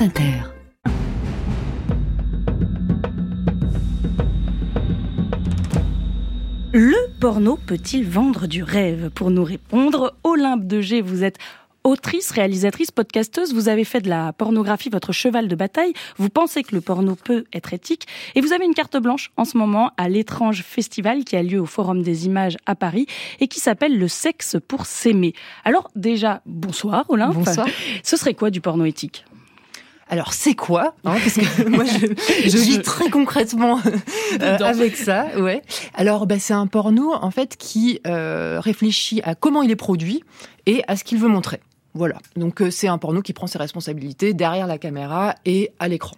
France Inter. Le porno peut-il vendre du rêve Pour nous répondre, Olympe de G, vous êtes autrice, réalisatrice, podcasteuse, vous avez fait de la pornographie votre cheval de bataille, vous pensez que le porno peut être éthique, et vous avez une carte blanche en ce moment à l'étrange festival qui a lieu au Forum des images à Paris et qui s'appelle Le sexe pour s'aimer. Alors déjà, bonsoir Olympe. Bonsoir. Ce serait quoi du porno éthique alors c'est quoi hein, Parce que moi je, je vis très concrètement euh, avec ça. Ouais. Alors bah, c'est un porno en fait qui euh, réfléchit à comment il est produit et à ce qu'il veut montrer. Voilà. Donc euh, c'est un porno qui prend ses responsabilités derrière la caméra et à l'écran.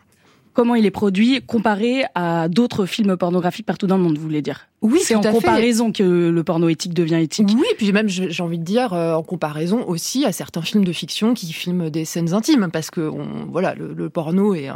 Comment il est produit comparé à d'autres films pornographiques partout dans le monde, vous voulez dire? Oui, c'est en à comparaison que le porno éthique devient éthique. Oui, puis même j'ai envie de dire euh, en comparaison aussi à certains films de fiction qui filment des scènes intimes, parce que on, voilà, le, le porno est,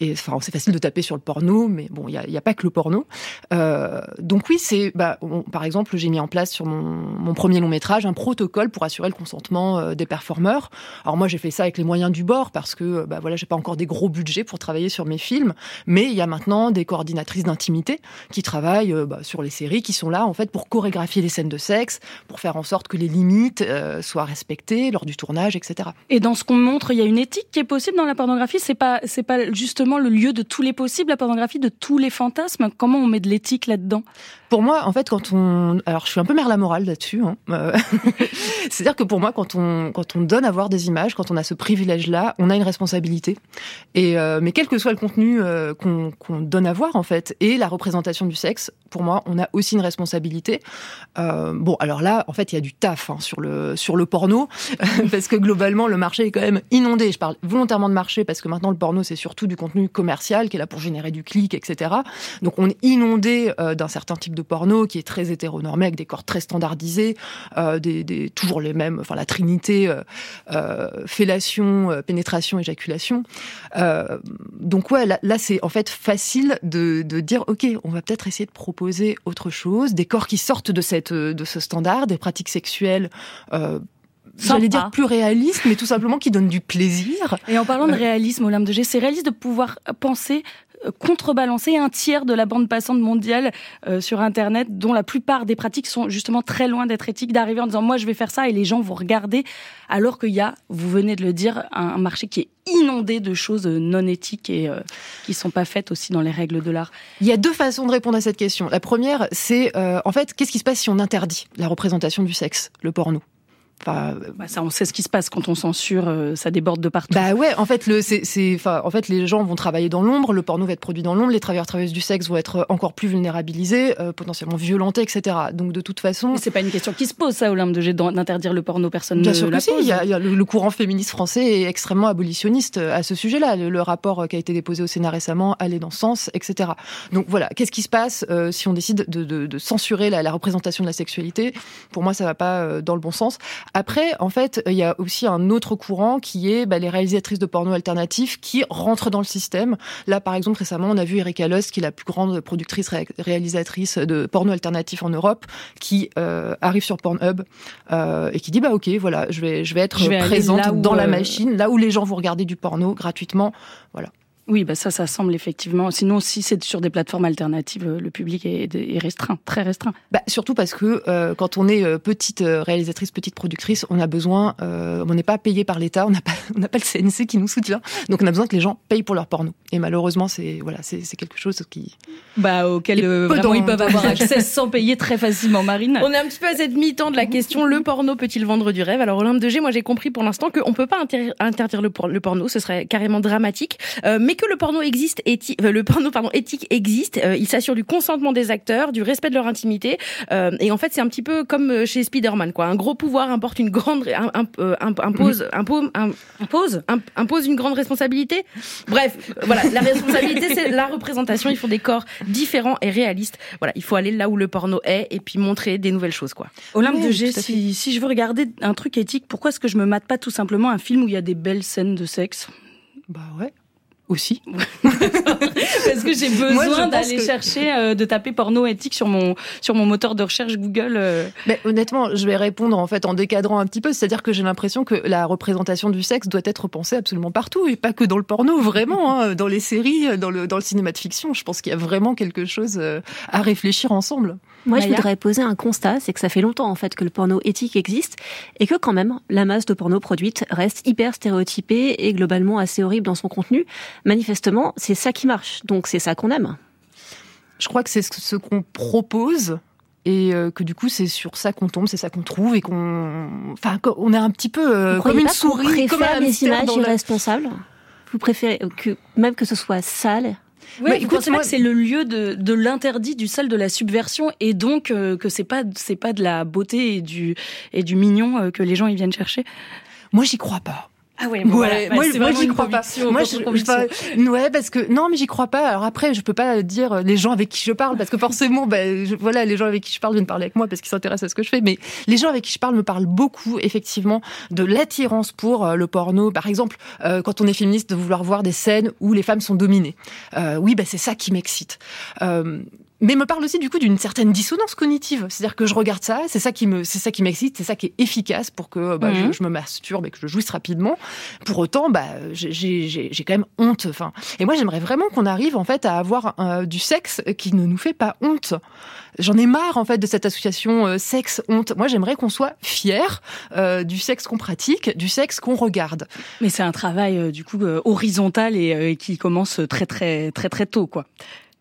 et enfin c'est facile de taper sur le porno, mais bon, il y a, pas que le porno. Euh, donc oui, c'est bah, on, par exemple, j'ai mis en place sur mon, mon, premier long métrage un protocole pour assurer le consentement euh, des performeurs. Alors moi j'ai fait ça avec les moyens du bord parce que bah voilà, j'ai pas encore des gros budgets pour travailler sur mes films, mais il y a maintenant des coordinatrices d'intimité qui travaillent bah, sur les séries, qui sont là en fait pour chorégraphier les scènes de sexe, pour faire en sorte que les limites euh, soient respectées lors du tournage, etc. Et dans ce qu'on montre, il y a une éthique qui est possible dans la pornographie. C'est pas c'est pas justement le lieu de tous les possibles, la pornographie, de tous les fantasmes. Comment on met de l'éthique là-dedans? Pour moi, en fait, quand on alors je suis un peu mère la morale là-dessus. Hein. C'est-à-dire que pour moi, quand on quand on donne à voir des images, quand on a ce privilège-là, on a une responsabilité. Et euh, mais quel que soit le contenu euh, qu'on qu'on donne à voir en fait et la représentation du sexe, pour moi, on a aussi une responsabilité. Euh, bon, alors là, en fait, il y a du taf hein, sur le sur le porno parce que globalement, le marché est quand même inondé. Je parle volontairement de marché parce que maintenant, le porno, c'est surtout du contenu commercial qui est là pour générer du clic, etc. Donc, on est inondé euh, d'un certain type de porno qui est très hétéronormé avec des corps très standardisés, euh, des, toujours les mêmes, enfin la trinité fellation, pénétration, éjaculation. donc ouais, là, c'est en fait facile de dire ok, on va peut-être essayer de proposer autre chose, des corps qui sortent de cette de ce standard, des pratiques sexuelles. Euh, J'allais dire plus réalistes, mais tout simplement qui donnent du plaisir. Et en parlant de réalisme, Olympe de G, c'est réaliste de pouvoir penser contrebalancer un tiers de la bande passante mondiale euh, sur Internet, dont la plupart des pratiques sont justement très loin d'être éthiques, d'arriver en disant moi je vais faire ça et les gens vont regarder, alors qu'il y a, vous venez de le dire, un marché qui est inondé de choses non éthiques et euh, qui sont pas faites aussi dans les règles de l'art. Il y a deux façons de répondre à cette question. La première, c'est euh, en fait qu'est-ce qui se passe si on interdit la représentation du sexe, le porno? Enfin, bah ça, on sait ce qui se passe quand on censure, euh, ça déborde de partout. Bah ouais, en fait, le, c'est, c'est, enfin, en fait, les gens vont travailler dans l'ombre, le porno va être produit dans l'ombre, les travailleurs travailleuses du sexe vont être encore plus vulnérabilisés, euh, potentiellement violentés, etc. Donc de toute façon, c'est pas une question qui se pose, ça, Olympe de d'interdire le porno, personne Bien ne sûr la que si, pose. il y a, il y a le, le, courant féministe français est extrêmement abolitionniste euh, à ce sujet-là. Le, le, rapport qui a été déposé au Sénat récemment allait dans ce sens, etc. Donc voilà, qu'est-ce qui se passe euh, si on décide de, de, de censurer la, la, représentation de la sexualité? Pour moi, ça va pas euh, dans le bon sens. Après, en fait il y a aussi un autre courant qui est bah, les réalisatrices de porno alternatifs qui rentrent dans le système. Là, par exemple, récemment, on a vu Erika Lust, qui est la plus grande productrice ré réalisatrice de porno alternatif en Europe, qui euh, arrive sur Pornhub euh, et qui dit bah ok, voilà, je vais je vais être Je vais présente dans euh... la machine, là où les gens vont regarder du porno gratuitement, voilà. Oui, bah ça, ça semble effectivement. Sinon, si c'est sur des plateformes alternatives, le public est, est restreint, très restreint. Bah, surtout parce que euh, quand on est euh, petite réalisatrice, petite productrice, on a besoin, euh, on n'est pas payé par l'État, on n'a pas, on n'a pas le CNC qui nous soutient, donc on a besoin que les gens payent pour leur porno. Et malheureusement, c'est voilà, c'est quelque chose qui, bah auquel euh, vraiment, ils peuvent avoir accès sans payer très facilement. Marine, on est un petit peu à cette mi-temps de la question le porno peut-il vendre du rêve? Alors Olympe de G, moi j'ai compris pour l'instant qu'on peut pas interdire, interdire le, por le, porno, ce serait carrément dramatique. Euh, mais que le porno existe, éthi euh, le porno pardon éthique existe. Euh, il s'assure du consentement des acteurs, du respect de leur intimité. Euh, et en fait, c'est un petit peu comme chez Spider-Man, quoi. Un gros pouvoir importe une grande un, un, impose impose? impose impose une grande responsabilité? Bref, voilà, la responsabilité c'est la représentation. Il faut des corps différents et réalistes. Voilà, il faut aller là où le porno est et puis montrer des nouvelles choses, quoi. Olympe oui, de G, si, si je veux regarder un truc éthique, pourquoi est-ce que je me mate pas tout simplement un film où il y a des belles scènes de sexe? Bah ouais. Aussi. Parce que j'ai besoin d'aller chercher, euh, de taper porno éthique sur mon sur mon moteur de recherche Google. Euh. Mais honnêtement, je vais répondre en fait en décadrant un petit peu, c'est-à-dire que j'ai l'impression que la représentation du sexe doit être pensée absolument partout et pas que dans le porno, vraiment, hein, dans les séries, dans le dans le cinéma de fiction. Je pense qu'il y a vraiment quelque chose euh, à réfléchir ensemble. Moi, je voudrais poser un constat, c'est que ça fait longtemps en fait que le porno éthique existe et que quand même la masse de porno produite reste hyper stéréotypée et globalement assez horrible dans son contenu. Manifestement, c'est ça qui marche, donc c'est ça qu'on aime. Je crois que c'est ce qu'on propose et euh, que du coup c'est sur ça qu'on tombe, c'est ça qu'on trouve et qu'on, enfin, on est un petit peu euh, comme une souris, comme un les images irresponsables? Vous préférez que même que ce soit sale oui, vous pensez pas que c'est le lieu de, de l'interdit, du sale, de la subversion, et donc euh, que c'est pas c'est pas de la beauté et du et du mignon euh, que les gens ils viennent chercher? Moi, j'y crois pas. Ah ouais, moi, moi j'y crois pas. Moi, je, ouais, parce que non, mais j'y crois pas. Alors après, je peux pas dire les gens avec qui je parle, parce que forcément, ben, voilà, les gens avec qui je parle viennent parler avec moi parce qu'ils s'intéressent à ce que je fais. Mais les gens avec qui je parle me parlent beaucoup, effectivement, de l'attirance pour euh, le porno. Par exemple, euh, quand on est féministe, de vouloir voir des scènes où les femmes sont dominées. Euh, oui, ben c'est ça qui m'excite. Euh, mais me parle aussi du coup d'une certaine dissonance cognitive. C'est-à-dire que je regarde ça, c'est ça qui me, c'est ça qui m'excite, c'est ça qui est efficace pour que bah, je, mhm. je, me masturbe et que je jouisse rapidement. Pour autant, bah, j'ai quand même honte. Enfin, et moi j'aimerais vraiment qu'on arrive en fait à avoir euh, du sexe qui ne nous fait pas honte. J'en ai marre en fait de cette association euh, sexe honte. Moi j'aimerais qu'on soit fier euh, du sexe qu'on pratique, du sexe qu'on regarde. Mais c'est un travail du coup horizontal et qui commence très très très très tôt quoi.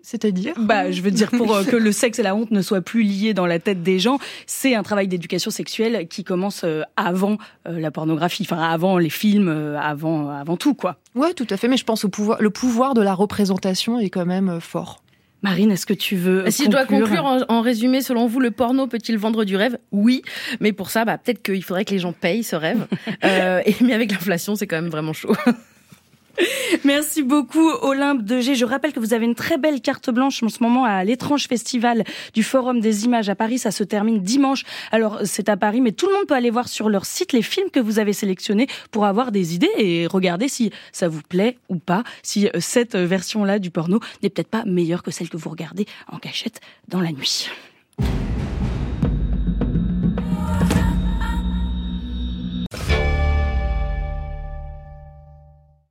C'est-à-dire Bah, je veux dire pour euh, que le sexe et la honte ne soient plus liés dans la tête des gens, c'est un travail d'éducation sexuelle qui commence euh, avant euh, la pornographie, enfin avant les films, avant avant tout quoi. Ouais, tout à fait. Mais je pense au pouvoir, le pouvoir de la représentation est quand même fort. Marine, est-ce que tu veux Si je dois conclure en, résumé, selon vous, le porno peut-il vendre du rêve? Oui, mais pour ça, bah, peut-être qu'il faudrait que les gens payent ce rêve. et mais avec l'inflation, c'est quand même vraiment chaud. Merci beaucoup Olympe de G. Je rappelle que vous avez une très belle carte blanche en ce moment à l'étrange festival du Forum des images à Paris. Ça se termine dimanche. Alors c'est à Paris, mais tout le monde peut aller voir sur leur site les films que vous avez sélectionnés pour avoir des idées et regarder si ça vous plaît ou pas, si euh, cette version-là du porno n'est peut-être pas meilleure que celle que vous regardez en cachette dans la nuit.